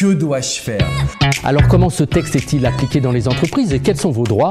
Que dois-je faire Alors comment ce texte est-il appliqué dans les entreprises et quels sont vos droits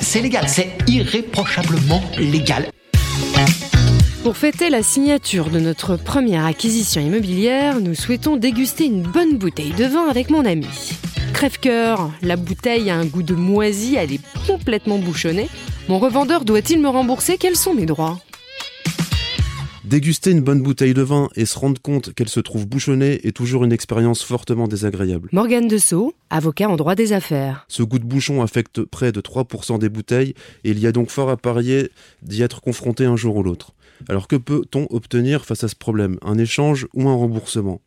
C'est légal, c'est irréprochablement légal. Pour fêter la signature de notre première acquisition immobilière, nous souhaitons déguster une bonne bouteille de vin avec mon ami. Crève-cœur, la bouteille a un goût de moisi, elle est complètement bouchonnée. Mon revendeur doit-il me rembourser? Quels sont mes droits? Déguster une bonne bouteille de vin et se rendre compte qu'elle se trouve bouchonnée est toujours une expérience fortement désagréable. Morgane Dessau, avocat en droit des affaires. Ce goût de bouchon affecte près de 3% des bouteilles et il y a donc fort à parier d'y être confronté un jour ou l'autre. Alors que peut-on obtenir face à ce problème? Un échange ou un remboursement?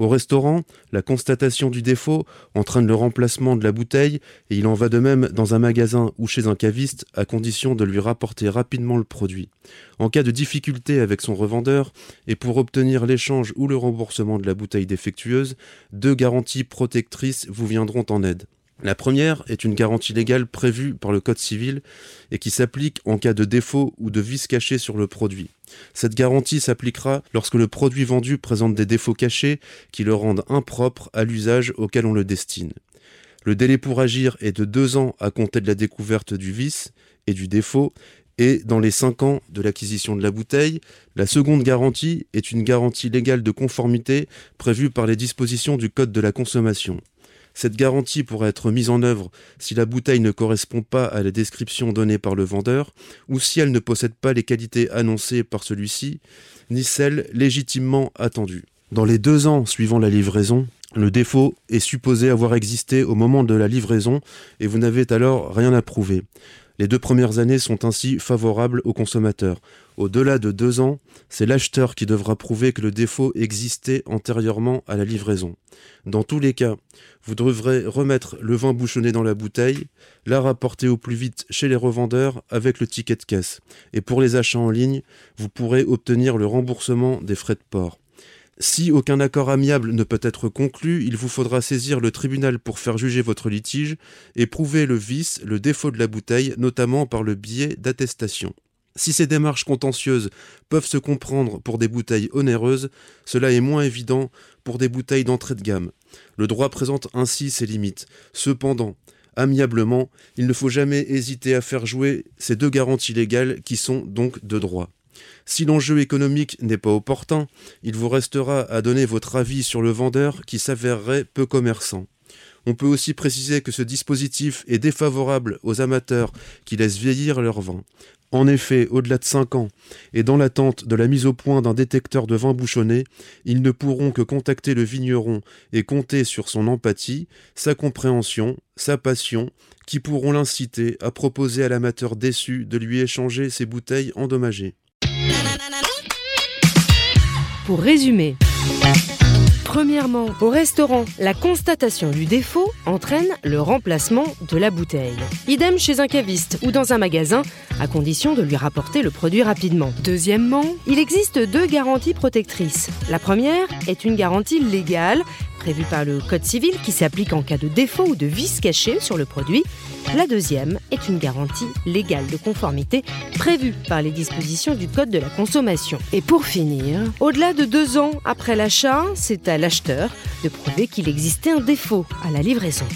Au restaurant, la constatation du défaut entraîne le remplacement de la bouteille et il en va de même dans un magasin ou chez un caviste à condition de lui rapporter rapidement le produit. En cas de difficulté avec son revendeur et pour obtenir l'échange ou le remboursement de la bouteille défectueuse, deux garanties protectrices vous viendront en aide. La première est une garantie légale prévue par le Code civil et qui s'applique en cas de défaut ou de vice caché sur le produit. Cette garantie s'appliquera lorsque le produit vendu présente des défauts cachés qui le rendent impropre à l'usage auquel on le destine. Le délai pour agir est de deux ans à compter de la découverte du vice et du défaut et dans les cinq ans de l'acquisition de la bouteille, la seconde garantie est une garantie légale de conformité prévue par les dispositions du Code de la consommation. Cette garantie pourra être mise en œuvre si la bouteille ne correspond pas à la description donnée par le vendeur ou si elle ne possède pas les qualités annoncées par celui-ci, ni celles légitimement attendues. Dans les deux ans suivant la livraison, le défaut est supposé avoir existé au moment de la livraison et vous n'avez alors rien à prouver. Les deux premières années sont ainsi favorables aux consommateurs. Au-delà de deux ans, c'est l'acheteur qui devra prouver que le défaut existait antérieurement à la livraison. Dans tous les cas, vous devrez remettre le vin bouchonné dans la bouteille, la rapporter au plus vite chez les revendeurs avec le ticket de caisse. Et pour les achats en ligne, vous pourrez obtenir le remboursement des frais de port. Si aucun accord amiable ne peut être conclu, il vous faudra saisir le tribunal pour faire juger votre litige et prouver le vice, le défaut de la bouteille, notamment par le biais d'attestation. Si ces démarches contentieuses peuvent se comprendre pour des bouteilles onéreuses, cela est moins évident pour des bouteilles d'entrée de gamme. Le droit présente ainsi ses limites. Cependant, amiablement, il ne faut jamais hésiter à faire jouer ces deux garanties légales qui sont donc de droit. Si l'enjeu économique n'est pas opportun, il vous restera à donner votre avis sur le vendeur qui s'avérerait peu commerçant. On peut aussi préciser que ce dispositif est défavorable aux amateurs qui laissent vieillir leur vin. En effet, au-delà de 5 ans, et dans l'attente de la mise au point d'un détecteur de vin bouchonné, ils ne pourront que contacter le vigneron et compter sur son empathie, sa compréhension, sa passion, qui pourront l'inciter à proposer à l'amateur déçu de lui échanger ses bouteilles endommagées. Pour résumer, Premièrement, au restaurant, la constatation du défaut entraîne le remplacement de la bouteille. Idem chez un caviste ou dans un magasin, à condition de lui rapporter le produit rapidement. Deuxièmement, il existe deux garanties protectrices. La première est une garantie légale prévue par le Code civil qui s'applique en cas de défaut ou de vice caché sur le produit. La deuxième est une garantie légale de conformité prévue par les dispositions du Code de la consommation. Et pour finir, au-delà de deux ans après l'achat, c'est à l'acheteur de prouver qu'il existait un défaut à la livraison.